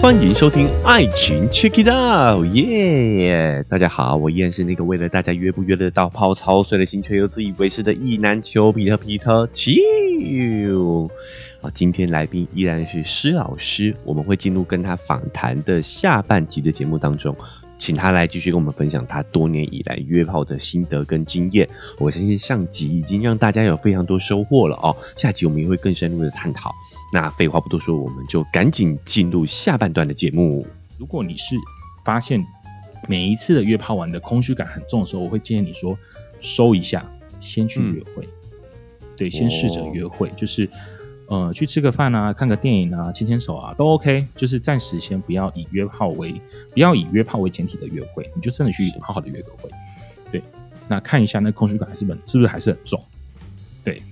欢迎收听《爱情 Check It Out》，耶！大家好，我依然是那个为了大家约不约得到泡操碎了心却又自以为是的意难求皮特皮特。切！啊，今天来宾依然是施老师，我们会进入跟他访谈的下半集的节目当中。请他来继续跟我们分享他多年以来约炮的心得跟经验。我相信上集已经让大家有非常多收获了哦。下集我们也会更深入的探讨。那废话不多说，我们就赶紧进入下半段的节目。如果你是发现每一次的约炮完的空虚感很重的时候，我会建议你说收一下，先去约会。对，先试着约会，就是。呃，去吃个饭啊，看个电影啊，牵牵手啊，都 OK。就是暂时先不要以约炮为，不要以约炮为前提的约会，你就真的去好好的约个会。对，那看一下那空虚感还是很，是不是还是很重？对，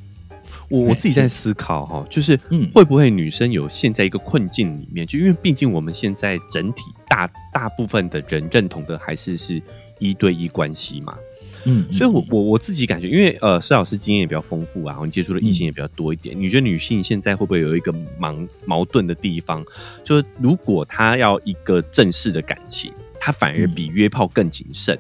我我自己在思考哈，就是会不会女生有现在一个困境里面，就因为毕竟我们现在整体大大部分的人认同的还是是一对一关系嘛。嗯，所以，我我我自己感觉，因为呃，施老师经验也比较丰富啊，然后你接触的异性也比较多一点。你觉得女性现在会不会有一个盲矛盾的地方？就是如果她要一个正式的感情，她反而比约炮更谨慎。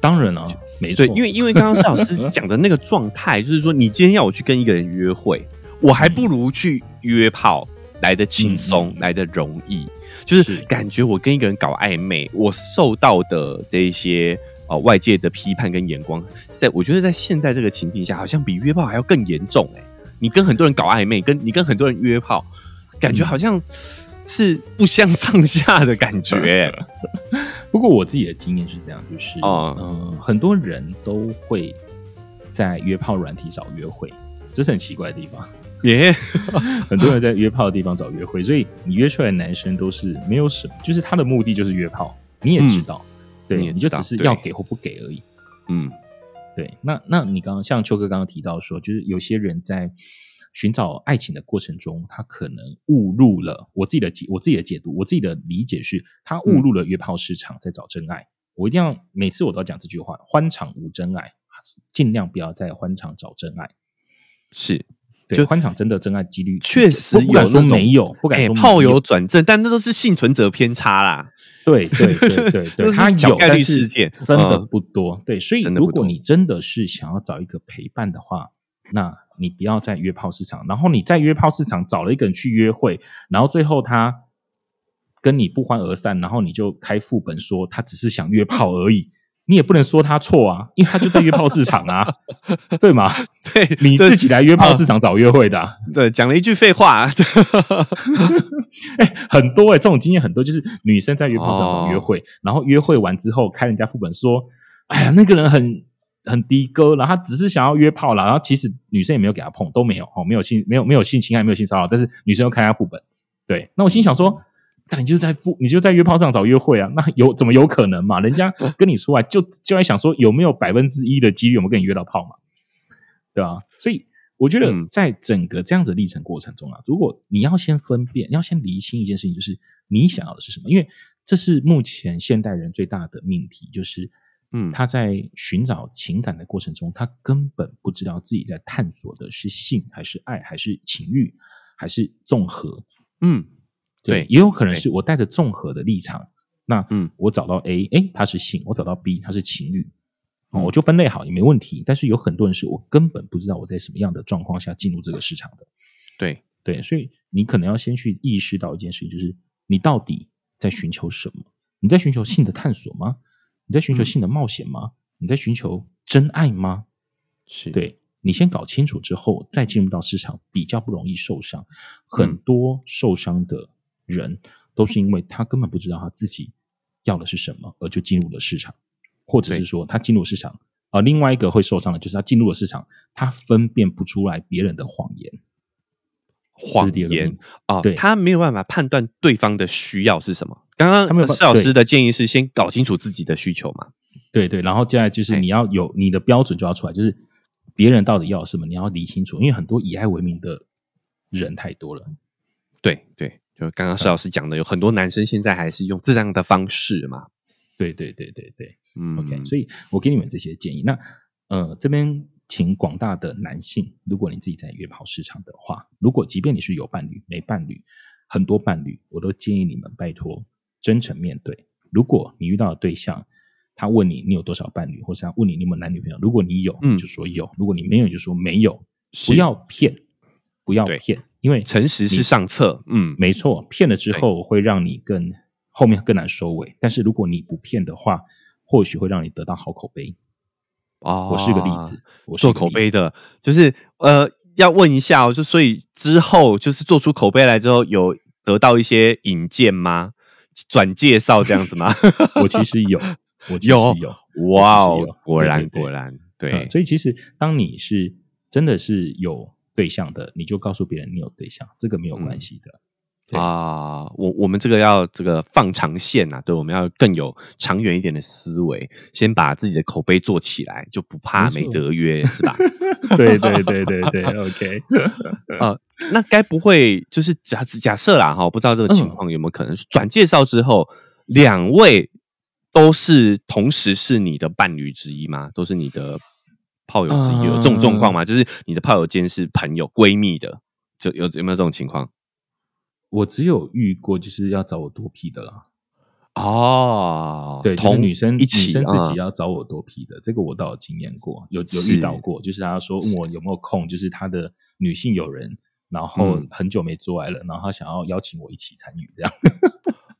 当然了，没错，因为因为刚刚施老师 讲的那个状态，就是说，你今天要我去跟一个人约会，我还不如去约炮来的轻松，来的容易。就是感觉我跟一个人搞暧昧，我受到的这一些。哦，外界的批判跟眼光，在我觉得在现在这个情境下，好像比约炮还要更严重哎！你跟很多人搞暧昧，跟你跟很多人约炮，感觉好像是不相上下的感觉。不过我自己的经验是这样，就是嗯，很多人都会在约炮软体找约会，这是很奇怪的地方。耶，很多人在约炮的地方找约会，所以你约出来的男生都是没有什么，就是他的目的就是约炮，你也知道。对，你就只是要给或不给而已。嗯，对。那那你刚刚像秋哥刚刚提到说，就是有些人在寻找爱情的过程中，他可能误入了我自己的解，我自己的解读，我自己的理解是，他误入了约炮市场，在找真爱。我一定要每次我都要讲这句话：欢场无真爱，尽量不要在欢场找真爱。是。就欢场真的真爱几率确实不敢说没有，不敢说炮友转正，但那都是幸存者偏差啦。对对对对对，他有概率事件真的不多。对，所以如果你真的是想要找一个陪伴的话，那你不要在约炮市场，然后你在约炮市场找了一个人去约会，然后最后他跟你不欢而散，然后你就开副本说他只是想约炮而已。你也不能说他错啊，因为他就在约炮市场啊，对吗？对，你自己来约炮市场找约会的，对，讲了一句废话。哎，很多哎，这种经验很多，就是女生在约炮市场找约会，然后约会完之后开人家副本说，哎呀，那个人很很低歌，然后他只是想要约炮了，然后其实女生也没有给他碰，都没有哦，没有性，没有没有性侵害，没有性骚扰，但是女生又开他副本，对，那我心想说。那你就是在副，你就在约炮上找约会啊？那有怎么有可能嘛？人家跟你出来就就在想说有没有百分之一的几率我们跟你约到炮嘛？对吧？所以我觉得在整个这样子历程过程中啊，如果你要先分辨，要先厘清一件事情，就是你想要的是什么？因为这是目前现代人最大的命题，就是嗯，他在寻找情感的过程中，他根本不知道自己在探索的是性还是爱还是情欲还是综合，嗯。对，也有可能是我带着综合的立场，那嗯，我找到 A，哎，他是性；我找到 B，他是情欲，哦，我就分类好也没问题。但是有很多人是我根本不知道我在什么样的状况下进入这个市场的。对对，所以你可能要先去意识到一件事情，就是你到底在寻求什么？你在寻求性的探索吗？你在寻求性的冒险吗？你在寻求真爱吗？是对。你先搞清楚之后，再进入到市场，比较不容易受伤。很多受伤的。人都是因为他根本不知道他自己要的是什么，而就进入了市场，或者是说他进入市场而。另外一个会受伤的就是他进入了市场，他分辨不出来别人的谎言，谎言啊，对他没有办法判断对方的需要是什么。刚刚施老师的建议是先搞清楚自己的需求嘛？对对，然后接下来就是你要有你的标准就要出来，就是别人到底要什么，你要理清楚。因为很多以爱为名的人太多了，对对。就刚刚施老师讲的，有很多男生现在还是用这样的方式嘛？对对对对对，嗯，OK。所以我给你们这些建议。那呃，这边请广大的男性，如果你自己在约炮市场的话，如果即便你是有伴侣、没伴侣，很多伴侣，我都建议你们拜托真诚面对。如果你遇到的对象，他问你你有多少伴侣，或是他问你你有没有男女朋友，如果你有，嗯就说有；如果你没有，就说没有。不要骗，不要对骗，因为诚实是上策，嗯，没错，骗了之后会让你更后面更难收尾。但是如果你不骗的话，或许会让你得到好口碑。哦，我是个例子，我做。口碑的，就是呃，要问一下哦，就所以之后就是做出口碑来之后，有得到一些引荐吗？转介绍这样子吗？我其实有，我其实有有，哇哦果然果然，对嗯，所以其实当你是真的是有对象的，你就告诉别人你有对象，这个没有关系的。对啊，我我们这个要这个放长线呐、对，我们要更有长远一点的思维，先把自己的口碑做起来，就不怕没得约，是吧？对对对对对，OK。呃，那该不会就是假假设啦哈，不知道这个情嗯况有没有可能是转介绍之后，两位都是同时是你的伴侣之一吗？都是你的炮友之一？有这种状况吗？就是你的炮友间是朋友闺蜜的，就有有没有这种情况？我只有遇过就是要找我多 P 的啦，哦，对，就是同女生一起女生自己嗯。要找我多 P 的，这个我倒有经验过，有有遇到过，就是他说问我有没有空，就是他的女性友人，然后嗯。很久没做爱了，然后他想要邀请我一起参与，这样，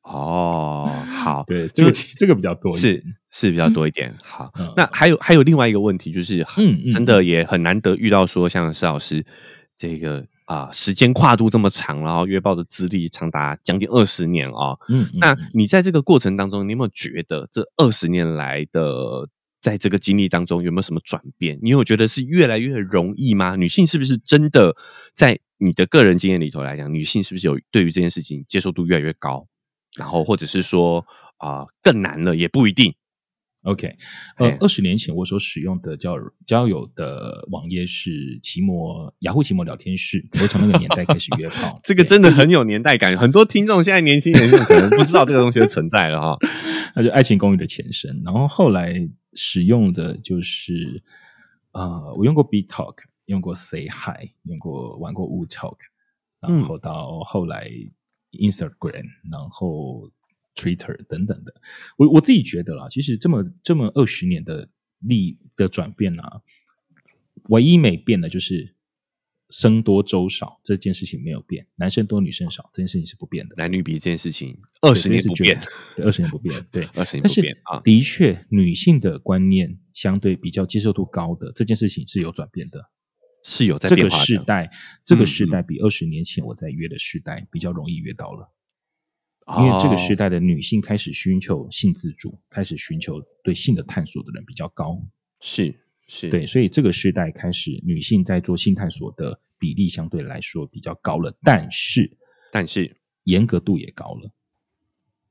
哦，好，对，这个其这个比较多一点，是是比较多一点。好，嗯。那还有还有另外一个问题，就是嗯嗯真的也很难得遇到说像施老师这个啊、时间跨度这么长，然后约报的资历长达将近二十年哦。嗯，嗯那嗯你在这个过程当中，你有没有觉得这二十年来的在这个经历当中有没有什么转变？你有觉得是越来越容易吗？女性是不是真的在你的个人经验里头来讲，女性是不是有对于这件事情接受度越来越高？然后或者是说啊、更难了也不一定。OK，呃嘿，二十年前我所使用的交友交友的网页是奇摩雅虎奇摩聊天室，我从那个年代开始约炮 这个真的很有年代感，很多听众现在年轻人可能不知道这个东西的存在了哈。那就《爱情公寓》的前身。然后后来使用的就是呃，我用过 B Talk，用过 Say Hi，用过玩过 Wu Talk，然嗯后到后来 Instagram，然后 Twitter 等等的。我我自己觉得啦，其实这么这么二十年的历的转变啊，唯一没变的就是。生多粥少这件事情没有变，男生多女生少这件事情是不变的，男女比这件事情二十年不变，，对，二十年不变，对，二十年不变啊。的确，女性的观念相对比较接受度高的这件事情是有转变的。是有在这个变化的。世代，这个嗯时代比二十年前我在约的时代比较容易约到了，因为这个时哦代的女性开始寻求性自主，开始寻求对性的探索的人比较高。是是，对，所以这个时代开始，女性在做性探索的比例相对来说比较高了，但是但是严格度也高了。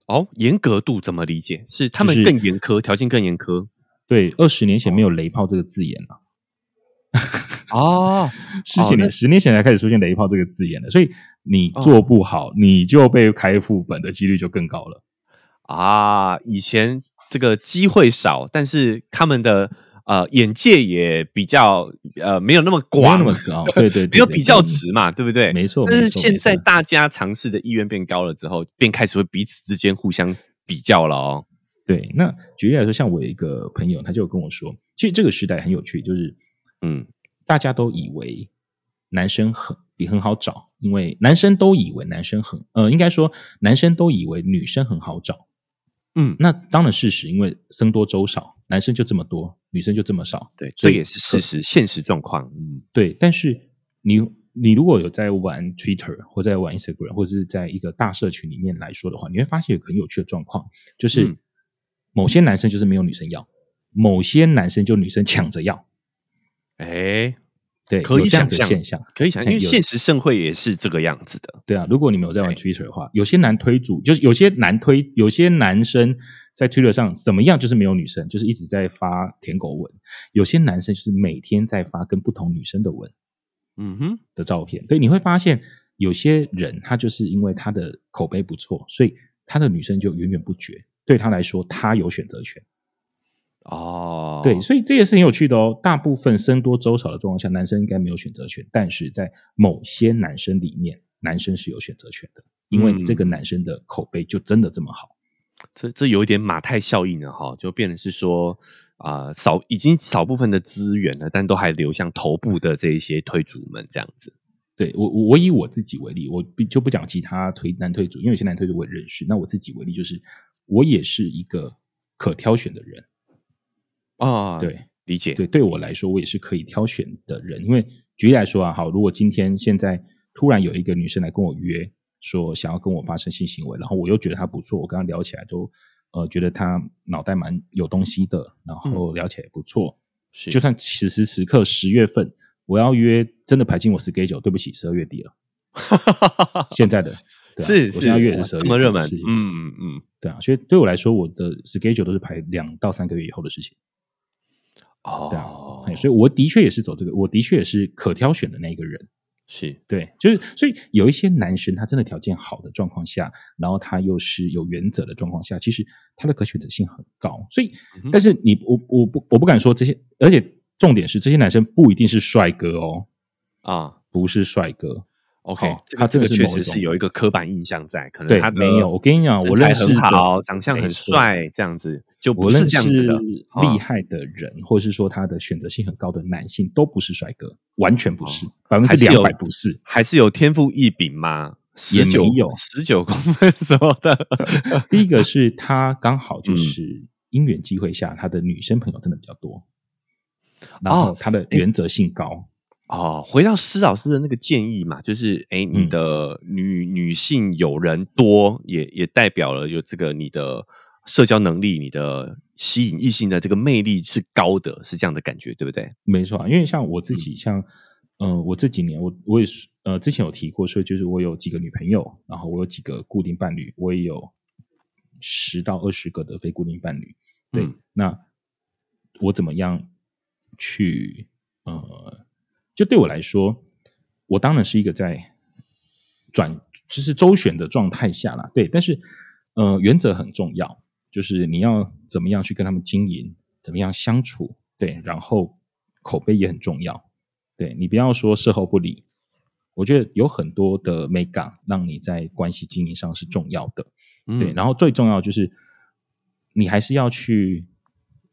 哦，严格度怎么理解？是他们更严苛，条件更严苛对，二十年前没有“雷炮”这个字眼啊。哦。十几年、那十年前才开始出现“雷炮”这个字眼的，所以你哦做不好，你就被开副本的几率就更高了。啊，以前这个机会少，但是他们的呃眼界也比较呃没有那么没有广，那么高，对对对没有比较值。嘛，对不对？没错但是现在大家尝试的意愿变高了之后，便开始会彼此之间互相比较了哦。对，那举例来说，像我有一个朋友，他就跟我说，其实这个时代很有趣，就是嗯，大家都以为男生很比很好找，因为男生都以为男生很呃，应该说男生都以为女生很好找。嗯那当然事实，因为僧多粥少，男生就这么多，女生就这么少。对，这也是事实，现实状况。嗯，对，但是你你如果有在玩 Twitter 或在玩 Instagram 或者是在一个大社群里面来说的话，你会发现有个很有趣的状况，就是嗯某些男生就是没有女生要，某些男生就女生抢着要，哎，对，可以想象现象。可以想象，因为现实盛会也是这个样子的。对啊，如果你没有在玩对 Twitter 的话，有些男推主就是有些男推，有些男生在 Twitter 上怎么样，就是没有女生，就是一直在发舔狗文；有些男生就是每天在发跟不同女生的文。嗯哼，的照片。对，你会发现有些人他就是因为他的口碑不错，所以他的女生就源源不绝。对他来说，他有选择权。哦，对，所以这也是很有趣的哦。大部分僧多粥少的状况下，男生应该没有选择权，但是在某些男生里面，男生是有选择权的，因为这个男生的口碑就真的这么好。这这有一点马太效应了哈，就变成是说啊、少已经少部分的资源了，但都还流向头部的这一些推主们这样子。对我我我以我自己为例，我就不讲其他推男推主，因为有些男推主我也认识。那我自己为例，就是我也是一个可挑选的人，啊，对，理解，对，对我来说，我也是可以挑选的人。因为举例来说啊，好，如果今天现在突然有一个女生来跟我约，说想要跟我发生性行为，然后我又觉得她不错，我跟她聊起来都呃觉得她脑袋蛮有东西的，然后聊起来也不错。是就算此时此刻十月份我要约，真的排进我 schedule，对不起，十二月底了，现在的。对啊是我现在约的是十二这么热门嗯嗯嗯，对啊，所以对我来说，我的 schedule 都是排两到三个月以后的事情。对啊，哦哎，所以我的确也是走这个，我的确也是可挑选的那一个人。是对，就是所以有一些男生，他真的条件好的状况下，然后他又是有原则的状况下，其实他的可选择性很高。所以嗯，但是你我我不我不敢说这些，而且重点是这些男生不一定是帅哥哦，啊。不是帅哥。OK，他这个确实是有一个刻板印象在，可能他，没有。我跟你讲，我认识好，长相很帅，这样子就不是这样子的。啊厉害的人，或者是说他的选择性很高的男性，都不是帅哥，完全不是，百分之两百不是。还是有天赋异禀吗？也十九没有十九公分什么的。第一个是他刚好 嗯就是因缘机会下，他的女生朋友真的比较多，然哦后他的原则性高。哦，回到施老师的那个建议嘛，就是哎，你嗯的女、女性友人多，也也代表了有这个你的社交能力，你的吸引异性的这个魅力是高的，是这样的感觉，对不对？没错啊，因为像我自嗯己，像嗯、呃我这几年我我也是呃，之前有提过，所以就是我有几个女朋友，然后我有几个固定伴侣，我也有十到二十个的非固定伴侣。对，嗯那我怎么样去呃，就对我来说，我当然是一个在转就是周旋的状态下啦，对，但是呃，原则很重要，就是你要怎么样去跟他们经营，怎么样相处，对，然后口碑也很重要，对你不要说事后不理，我觉得有很多的美感让你在关系经营上是重要的，对，嗯然后最重要就是你还是要去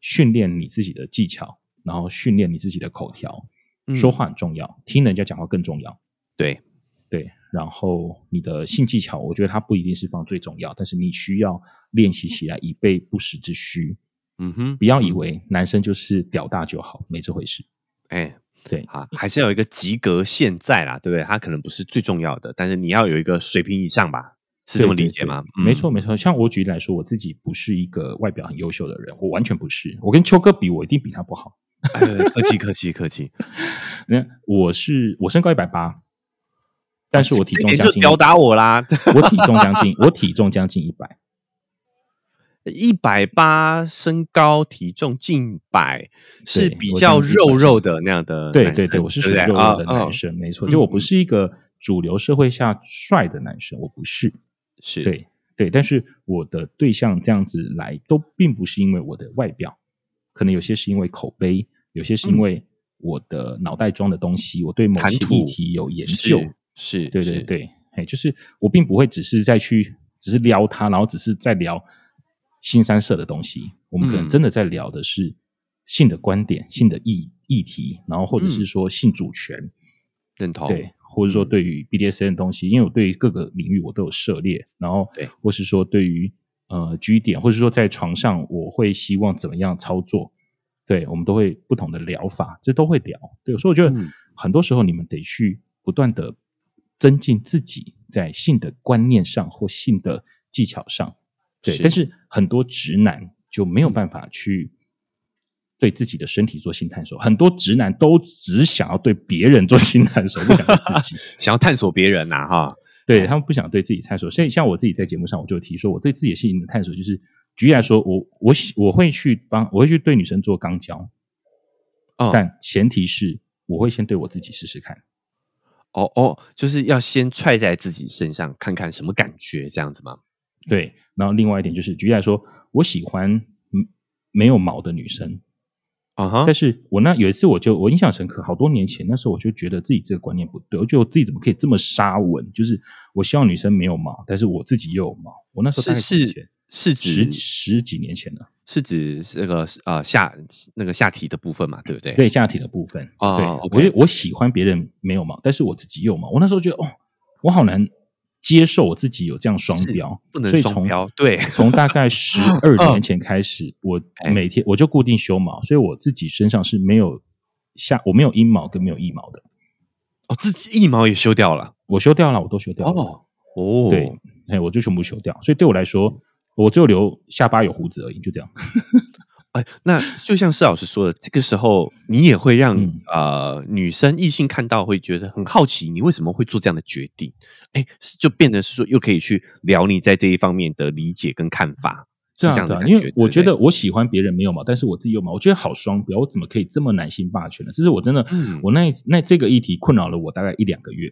训练你自己的技巧，然后训练你自己的口条，嗯说话很重要，听人家讲话更重要。对，对，然后你的性技巧，我觉得它不一定是放最重要，但是你需要练习起来，以备不时之需。嗯哼，不要以为男生就是屌大就好，没这回事。哎。对，啊，还是要有一个及格线在啦，对不对？他可能不是最重要的，但是你要有一个水平以上吧，是这么理解吗？没错，没错。像我举例来说，我自己不是一个外表很优秀的人，我完全不是。我跟秋哥比，我一定比他不好。哎客气客气客气，那 我是我身高一百八，但是我体重将近点就吊打我啦！我体重将近，我体重将近一百。一百八身高体重近百，是比较肉肉的那样的。对对对，我是属于肉肉的啊男生，没错。嗯就我不是一个主流社会下帅的男生，我不是。是，对对，但是我的对象这样子来，都并不是因为我的外表，可能有些是因为口碑，有些是因为我的脑袋装的东西，我对某些议题有研究。是，是对对对，哎，就是我并不会只是在去只是撩他，然后只是在聊新三社的东西。我们可能嗯真的在聊的是性的观点、性的议议题，然后或者嗯是说性主权，认同。对，或者说嗯。对于 BDSN 的东西，因为我对于各个领域我都有涉猎，然后对。或是说对于呃 G 点，或是说在床上我会希望怎么样操作，对我们都会不同的疗法，这都会聊。对，所以我觉得嗯。很多时候你们得去不断的增进自己在性的观念上或性的技巧上，对，是。但是很多直男就没有嗯。办法去。对自己的身体做性探索，很多直男都只想要对别人做性探索，不想对自己。想要探索别人呐，哈，对他们不想对自己探索，所以像我自己在节目上，我就提说，我对自己的性的探索，就是举例来说，我我喜我会去帮，我会去对女生做肛交，哦但前提是我会先对我自己试试看。哦哦，就是要先踹在自己身上看看什么感觉，这样子吗？对，然后另外一点就是，举例来说，我喜欢嗯没有毛的女生，啊哈但，是我那有一次我就我印象深刻，好多年前那时候我就觉得自己这个观念不对，我觉得我自己怎么可以这么沙文？就是我希望女生没有毛，但是我自己又有毛。我那时候大概是几年前是十指十几年前了，是指那个呃下那个下体的部分嘛，对不对？对下体的部分。哦对，OK 我我喜欢别人没有毛，但是我自己有毛。我那时候觉得哦，我好难接受我自己有这样双标，不能所以从双标，对，从大概十 二年前开始，我哎。每天我就固定修毛，所以我自己身上是没有下我没有阴毛跟没有腋毛的，哦，自己腋毛也修掉了，我修掉了，我都修掉了。哦哦，对，哎，我就全部修掉，所以对我来说，我只有留下巴有胡子而已，就这样。哎，那就像施老师说的，这个时候你也会让、嗯呃女生异性看到会觉得很好奇，你为什么会做这样的决定？哎，就变得是说又可以去聊你在这一方面的理解跟看法，是这样的。因为我觉得我喜欢别人没有嘛，但是我自己有嘛，我觉得好双标，我怎么可以这么男性霸权呢？这是我真的，嗯我那一那这个议题困扰了我大概一两个月。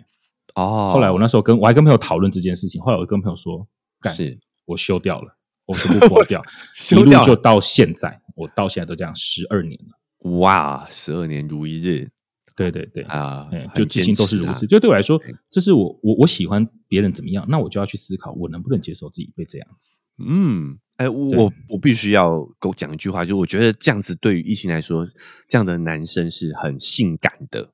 哦，后来我那时候跟我还跟朋友讨论这件事情，后来我跟朋友说，干是我修掉了，我全部剥掉，一路就到现在，我到现在都这样十二年了。哇，十二年如一日对对对，啊就至今都是如此。就对我来说，这是我我我喜欢别人怎么样，那我就要去思考，我能不能接受自己被这样子。嗯，哎，我我我必须要给我讲一句话，就是我觉得这样子对于异性来说，这样的男生是很性感的。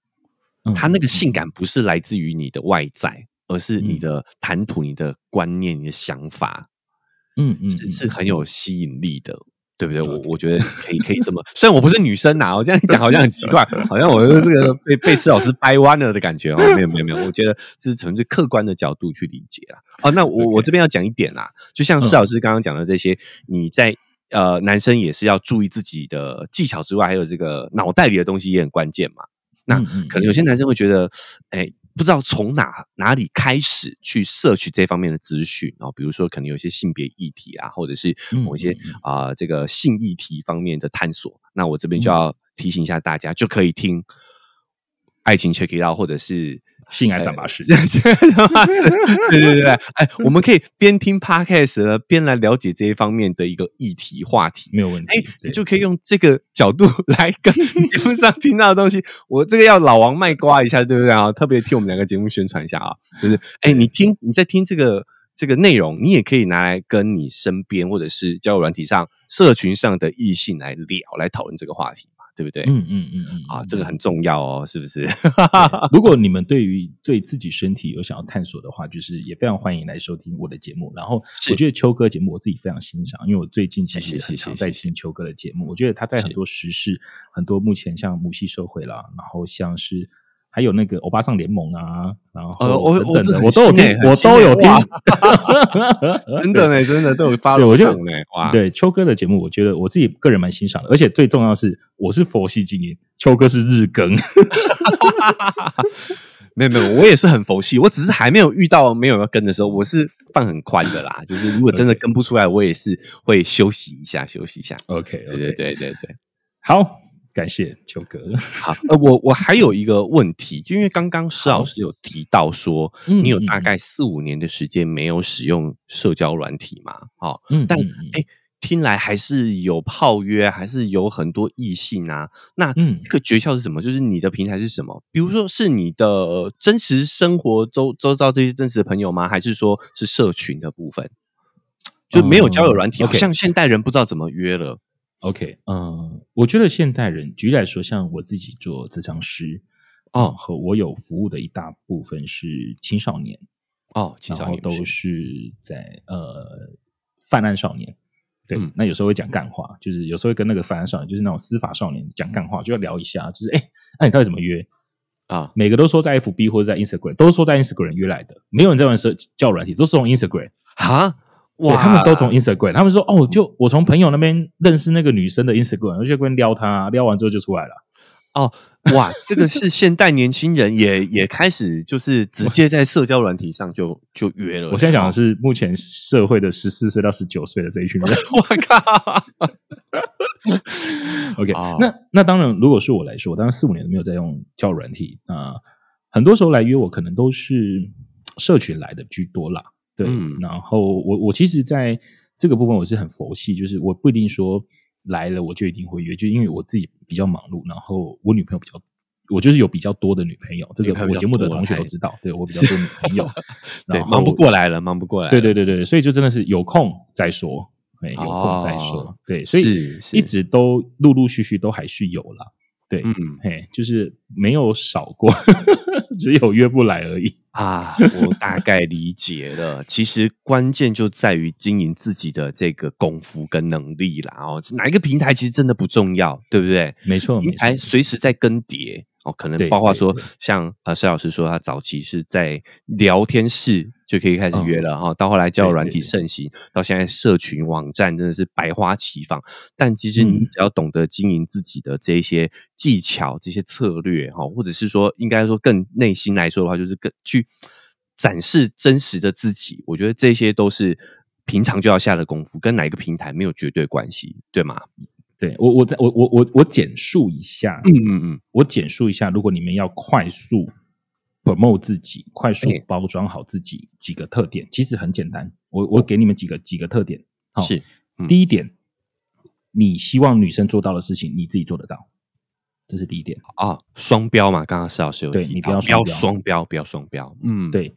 嗯他那个嗯性感不是来自于你的外在，而是你嗯的谈吐、你的观念、你的想法，嗯嗯是很有吸引力的。对不对？我我觉得可以可以这么，虽然我不是女生呐、我这样讲好像很奇怪，好像我的这个被被施老师掰弯了的感觉哦。没有没有没有，我觉得这是纯粹客观的角度去理解啦。哦，那我我这边要讲一点啦，就像施老师刚刚讲的这些，你在呃男生也是要注意自己的技巧之外，还有这个脑袋里的东西也很关键嘛。那可能有些男生会觉得，哎，不知道从哪哪里开始去摄取这方面的资讯，然后比如说可能有一些性别议题啊，或者是某一些啊、这个性议题方面的探索。那我这边就嗯要提醒一下大家，就可以听《爱情 Check It Out》或者是。性爱三八式这样子是，对对对对，哎，我们可以边听 podcast 呢，边来了解这一方面的一个议题话题。没有问题。哎，你就可以用这个角度来跟节目上听到的东西，我这个要老王卖瓜一下，对不对啊？特别替我们两个节目宣传一下啊，就是哎，你听你在听这个这个内容，你也可以拿来跟你身边或者是交友软体上、社群上的异性来聊，来讨论这个话题嘛，对不对？嗯嗯嗯嗯啊，这个很重要哦，是不是？对如果你们对于对自己身体有想要探索的话，就是也非常欢迎来收听我的节目。然后我觉得秋哥节目我自己非常欣赏，因为我最近其实很常在听秋哥的节目。我觉得他在很多时事，很多目前像母系社会啦，然后像是还有那个欧巴桑联盟啊，然后呃我我等等我都有听我都有听哇。真的呢，真的都有发对我觉得呢，哇，对秋哥的节目，我觉得我自己个人蛮欣赏的，而且最重要的是，我是佛系经营，秋哥是日更。没有没有，我也是很佛系，我只是还没有遇到没有要跟的时候，我是放很宽的啦。就是如果真的跟不出来，我也是会休息一下，休息一下。OK，对对对对对，好，感谢邱哥。好，呃，我我还有一个问题，就因为刚刚施老师有提到说，嗯你有大概四五年的时间没有使用社交软体嘛？哦，嗯，但哎，听来还是有泡约，还是有很多异性啊。那嗯这个诀窍是什么？就是你的平台是什么？比如说是你的真实生活周周遭这些真实的朋友吗？还是说是社群的部分？就没有交友软体，像现代人不知道怎么约了。OK，嗯，我觉得现代人，举例来说，像我自己做咨商师，哦哦，和我有服务的一大部分是青少年，哦，青少年都是是在呃犯案少年。对，嗯那有时候会讲干话，就是有时候会跟那个犯案少年，就是那种司法少年讲干话，就要聊一下，就是哎，那、你到底怎么约？啊，每个都说在 FB 或者在 Instagram，都说在 Instagram 约来的，没有人在玩社交友软体，都是用 Instagram。哈，对，他们都从 Instagram，他们说哦，就我从朋友那边认识那个女生的 Instagram，我就跟撩她，撩完之后就出来了。哦，哇，这个是现代年轻人也也开始就是直接在社交软体上就就约了。我现在讲的是目前社会的十四岁到十九岁的这一群人。我靠，OK，、哦那那当然，如果是我来说，我当然四五年都没有在用交友软体啊、很多时候来约我可能都是社群来的居多啦。对，嗯然后我我其实在这个部分我是很佛系，就是我不一定说来了，我就一定会约，就因为我自己比较忙碌，然后我女朋友比较，我就是有比较多的女朋友，这个我节目的同学都知道，对我比较多女朋友，对，忙不过来了，忙不过来。对对对对，所以就真的是有空再说，哎，有空再说，哦对，所以一直都陆陆续续都还是有啦，对，嗯嘿，就是没有少过，只有约不来而已。啊，我大概理解了。其实关键就在于经营自己的这个功夫跟能力啦。哦，哪一个平台其实真的不重要，对不对？没错，平台，随时在更迭哦，可能包括说像呃，施老师说他早期是在聊天室就可以开始约了哈、到后来交友软体盛行，到现在社群网站真的是百花齐放。但其实你嗯只要懂得经营自己的这一些技巧、这些策略哈，或者是说应该说更内心来说的话，就是更去展示真实的自己。我觉得这些都是平常就要下的功夫，跟哪一个平台没有绝对关系，对吗？对我我在我我我我简述一下，嗯嗯嗯，我简述一下，如果你们要快速 promote 自己，快速哎包装好自己几个特点，其实很简单。我我给你们几个几个特点。好是嗯第一点，你希望女生做到的事情，你自己做得到，这是第一点。啊，双标嘛，刚刚施老师有对你提到不要双标双标，不要双标，嗯，，对，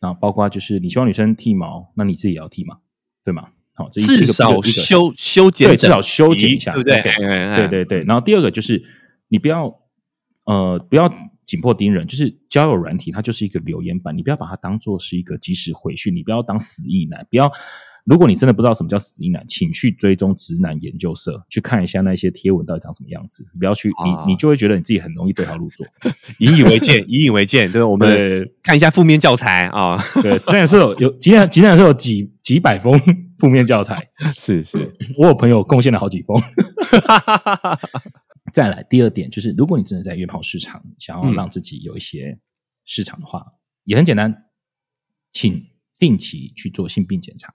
然后包括就是你希望女生剃毛，那你自己也要剃嘛，对吗？好，至这个少这个修修剪对至少修剪一下对不对对对对，然后第二个就是你不要呃不要紧迫盯人，就是交友软体它就是一个留言板，你不要把它当做是一个即时回讯，你不要当死意男，不要。如果你真的不知道什么叫死意男，请去追踪直男研究社，去看一下那些贴文到底长什么样子。不要去，啊你你就会觉得你自己很容易对号入座。引以为戒，引以为戒。对，我们看一下负面教材啊，对，直男是有有，直男直男是有几几百封负面教材，是是，我有朋友贡献了好几封。再来，第二点就是，如果你真的在约炮市场想要嗯。让自己有一些市场的话，也很简单，请定期去做性病检查。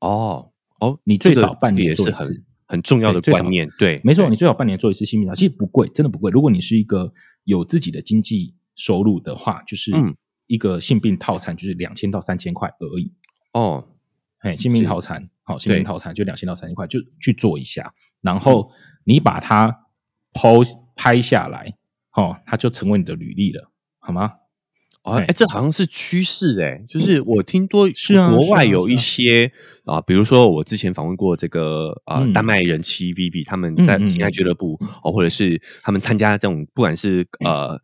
哦哦，你最少半年做一次。很很重要的观念，对，没错，你最少半年做一次性病检查，其实不贵，真的不贵。如果你是一个有自己的经济收入的话，就是嗯。一个性病套餐就是两千到三千块而已。哦，哎，性病套餐，好，性病套餐就两千到三千块，就去做一下，然后你把它抛拍下来，哦，它就成为你的履历了，好吗？哦，哎。哎，这好像是趋势哎，就是我听多是啊国外有一些啊，比如说我之前访问过这个啊嗯。丹麦人妻 Vivi，他们在嗯嗯。情爱嗯俱乐部哦，或者是他们参加这种不管是呃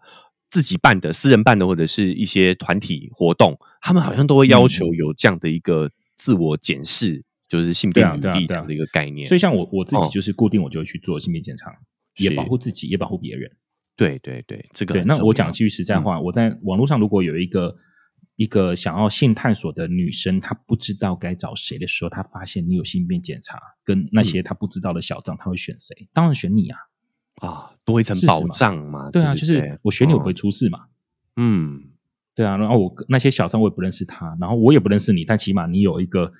自己办的、私人办的，或者是一些团体活动，他们好像都会要求有这样的一个自我检视，就是性病履历这样的一个概念。所以像我我自己哦。就是固定我就会去做性病检查，也保护自己，也保护别人。对对对，这个对，那我讲句实在话，我在网络上如果有一个一个想要性探索的女生，她不知道该找谁的时候，她发现你有性病检查，跟那嗯些她不知道的小账，她会选谁？当然选你啊！啊，多一层保障嘛。对啊，不就是我选你，我不会嗯出事嘛。嗯，对啊，然后我那些小账我也不认识他，然后我也不认识你，但起码你有一个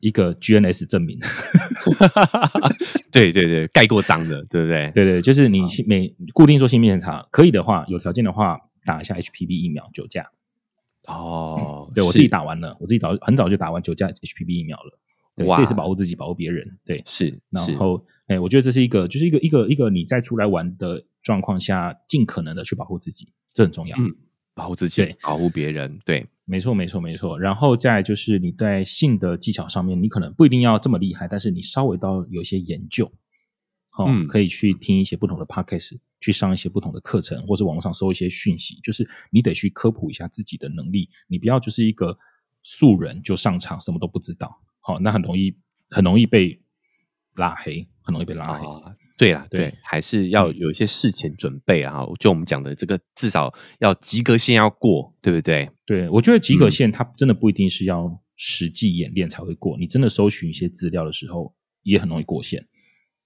一个 GNS 证明。对对对，盖过章的，对不对？对对，就是你性每固定做性病检查，可以的话，有条件的话，打一下 HPV 疫苗九价。哦，对我自己打完了，我自己早很早就打完九价 HPV 疫苗了。对，哇这也是保护自己，保护别人。对，是，然后哎，我觉得这是一个，就是一个一个一个你在出来玩的状况下，尽可能的去保护自己，这很重要。嗯保护自己对，保护别人，对，没错，没错，没错。然后再就是你在性的技巧上面，你可能不一定要这么厉害，但是你稍微到有些研究，哦，嗯可以去听一些不同的 podcast，去上一些不同的课程，或是网络上搜一些讯息，就是你得去科普一下自己的能力，你不要就是一个素人就上场什么都不知道，好、那很容易很容易被拉黑，很容易被拉黑。啊，对啦，对对，还是要有一些事前准备啊。就我们讲的这个，至少要及格线要过，对不对？对，我觉得及格嗯线它真的不一定是要实际演练才会过，你真的搜寻一些资料的时候，也很容易过线。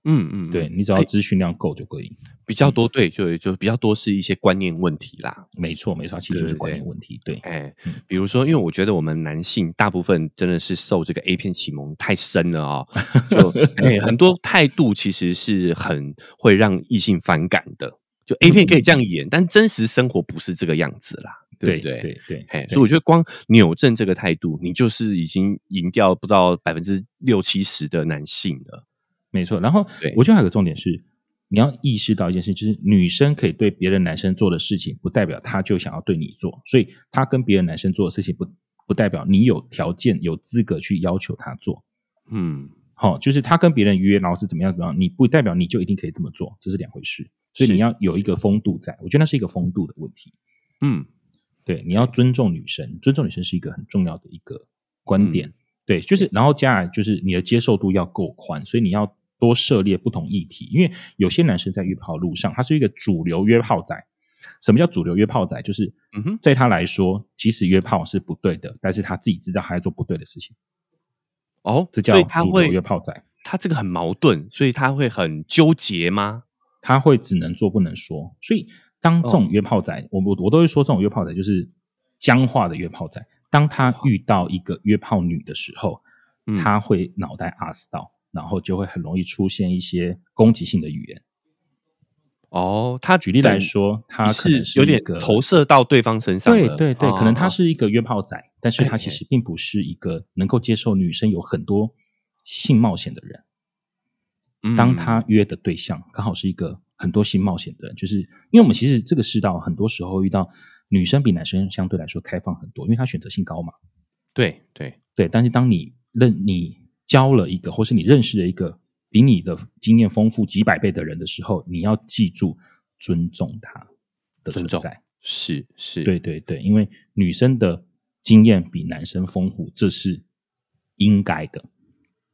嗯嗯，对嗯你只要资讯量够就可以。比较多，对，就就比较多是一些观念问题啦。没错，没错，其实就是观念问题。对，哎嗯，比如说，因为我觉得我们男性大部分真的是受这个 A 片启蒙太深了哦，就哎很多态度其实是很会让异性反感的。就 A 片可以这样演，但真实生活不是这个样子啦，对对不对？对对，哎，对所以我觉得光扭正这个态度，你就是已经赢掉不知道百分之六七十的男性了。没错。然后我觉得还有个重点是，你要意识到一件事，就是女生可以对别的男生做的事情，不代表她就想要对你做。所以她跟别的男生做的事情不，不代表你有条件、有资格去要求她做。嗯，好、就是她跟别人约，然后是怎么样怎么样，你不代表你就一定可以这么做，这是两回事。所以你要有一个风度在，我觉得那是一个风度的问题。嗯，对，你要尊重女生，尊重女生是一个很重要的一个观点。对，就是然后接下来就是你的接受度要够宽，所以你要多涉猎不同议题，因为有些男生在约炮路上，他是一个主流约炮仔。什么叫主流约炮仔？就是嗯哼在他来说，即使约炮是不对的，但是他自己知道他在做不对的事情，哦，这叫主流约炮仔。他这个很矛盾，所以他会很纠结吗？他会只能做不能说，所以当这哦种约炮仔，我我我都会说这种约炮仔就是僵化的约炮仔。当他遇到一个约炮女的时候，嗯他会脑袋阿死到，然后就会很容易出现一些攻击性的语言。哦，他举例来说，他可能是有点投射到对方身上了，对对对，可能他哦是一个约炮仔，但是他哎其实并不是一个能够接受女生有很多性冒险的人。嗯当他约的对象刚好是一个很多性冒险的人，就是因为我们其实这个世道很多时候遇到女生比男生相对来说开放很多，因为她选择性高嘛。对对对，但是当你认你交了一个，或是你认识了一个比你的经验丰富几百倍的人的时候，你要记住尊重他的存在。是是，对对对，因为女生的经验比男生丰富，这是应该的，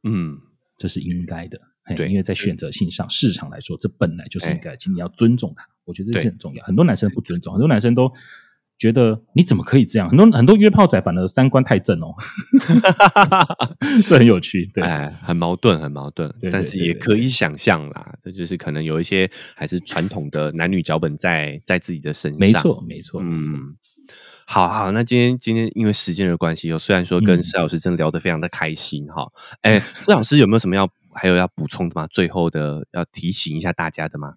嗯，这是应该的。嘿对因为在选择性上，市场来说，这本来就是应哎该的，请你要尊重他。我觉得这是很重要。很多男生不尊重，很多男生都觉得你怎么可以这样？很多很多约炮仔反而三观太正哦，这很有趣。对，哎，很矛盾，很矛盾，对对但是也可以想象啦，这就是可能有一些还是传统的男女脚本在在自己的身上，没错，没错，没错。嗯，好好，那今天今天因为时间的关系哦，虽然说跟嗯施老师真的聊得非常的开心哈，哎、施老师有没有什么要还有要补充的吗？最后的要提醒一下大家的吗？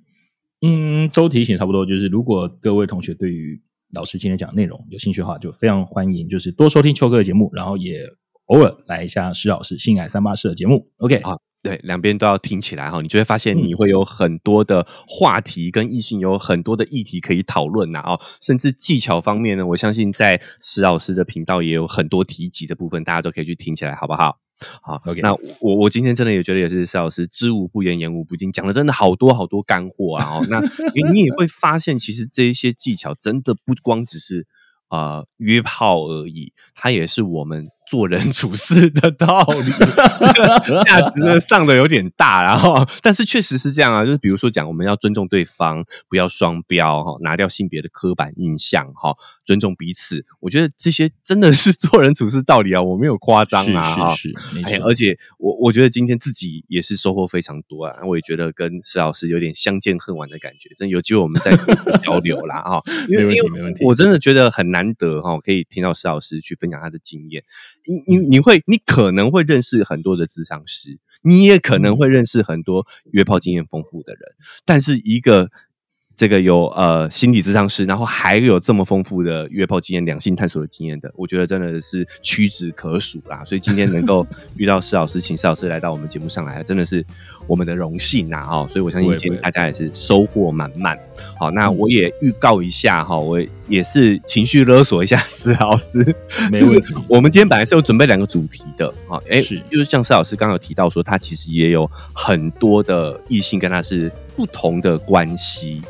嗯，都提醒差不多，就是如果各位同学对于老师今天讲的内容有兴趣的话，就非常欢迎，就是多收听秋哥的节目，然后也偶尔来一下施老师性爱三八式的节目。OK，啊对，两边都要听起来哈，你就会发现嗯你会有很多的话题，跟异性有很多的议题可以讨论呐哦，甚至技巧方面呢，我相信在石老师的频道也有很多提及的部分，大家都可以去听起来，好不好？好 OK 那我我今天真的也觉得也是邵老师知无不言，言无不尽，讲了真的好多好多干货啊！哦，那 你你也会发现，其实这一些技巧真的不光只是呃约炮而已，它也是我们做人处事的道理。价值呢上的有点大，然后但是确实是这样啊，就是比如说讲我们要尊重对方，不要双标哈，拿掉性别的刻板印象哈，尊重彼此。我觉得这些真的是做人处事道理啊，我没有夸张啊是是是，没哎，而且我我觉得今天自己也是收获非常多啊，我也觉得跟施老师有点相见恨晚的感觉，真有机会我们再交流啦哈，因为没问题因为没问题我真的觉得很难得哈，可以听到施老师去分享他的经验，你你你会你可能会认识很多的智商师，你也可能会认识很多约炮经验丰富的人，但是一个。这个有呃心理咨商师，然后还有这么丰富的约炮经验、两性探索的经验的，我觉得真的是屈指可数啦。所以今天能够遇到施老师，请施老师来到我们节目上来，真的是我们的荣幸呐！哦，所以我相信今天大家也是收获满满。好，那我也预告一下哈，我也是情绪勒索一下施老师，没问题。我们今天本来是有准备两个主题的，啊，哎，是就是像施老师刚刚有提到说，他其实也有很多的异性跟他是不同的关系，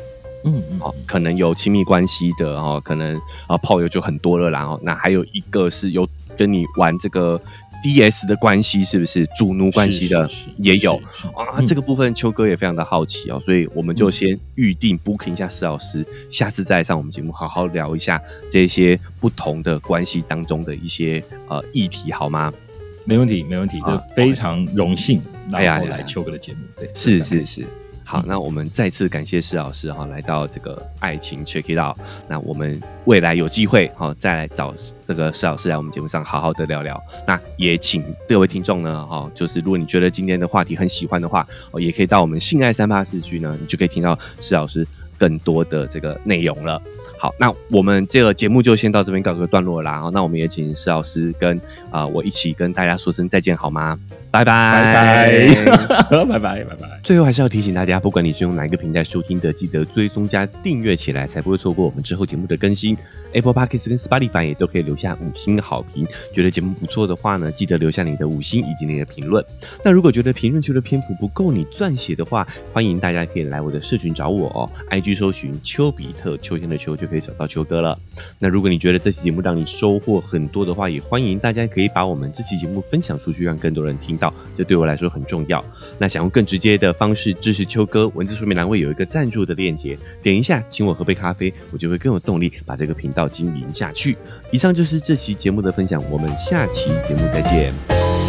嗯嗯，哦，可能有亲密关系的哦，可能啊炮友就很多了啦，然后那还有一个是有跟你玩这个 DS 的关系，是不是？主奴关系的也有。啊？嗯。这个部分秋哥也非常的好奇哦，所以我们就先预定 booking 一下施老师，下次再上我们节目好好聊一下这些不同的关系当中的一些呃议题，好吗？没问题，没问题，啊这非常荣幸，哎呀来秋哥的节目，对，是是是。好，那我们再次感谢施老师哈，来到这个爱情 check it out。那我们未来有机会哈，再来找这个施老师来我们节目上好好的聊聊。那也请各位听众呢，哈，就是如果你觉得今天的话题很喜欢的话，哦，也可以到我们性爱三八四区呢，你就可以听到施老师更多的这个内容了。好，那我们这个节目就先到这边告个段落啦。那我们也请施老师跟啊我一起跟大家说声再见好吗？拜拜拜拜 拜拜。最后还是要提醒大家，不管你是用哪一个平台收听的，记得追踪加订阅起来，才不会错过我们之后节目的更新。Apple Podcast 跟 Spotify 也都可以留下五星的好评。觉得节目不错的话呢，记得留下你的五星以及你的评论。那如果觉得评论区的篇幅不够你撰写的话，欢迎大家可以来我的社群找我哦。IG 搜寻丘比特秋天的秋。就可以找到秋哥了。那如果你觉得这期节目让你收获很多的话，也欢迎大家可以把我们这期节目分享出去，让更多人听到，这对我来说很重要。那想用更直接的方式支持秋哥，文字说明栏位有一个赞助的链接，点一下，请我喝杯咖啡，我就会更有动力把这个频道经营下去。以上就是这期节目的分享，我们下期节目再见。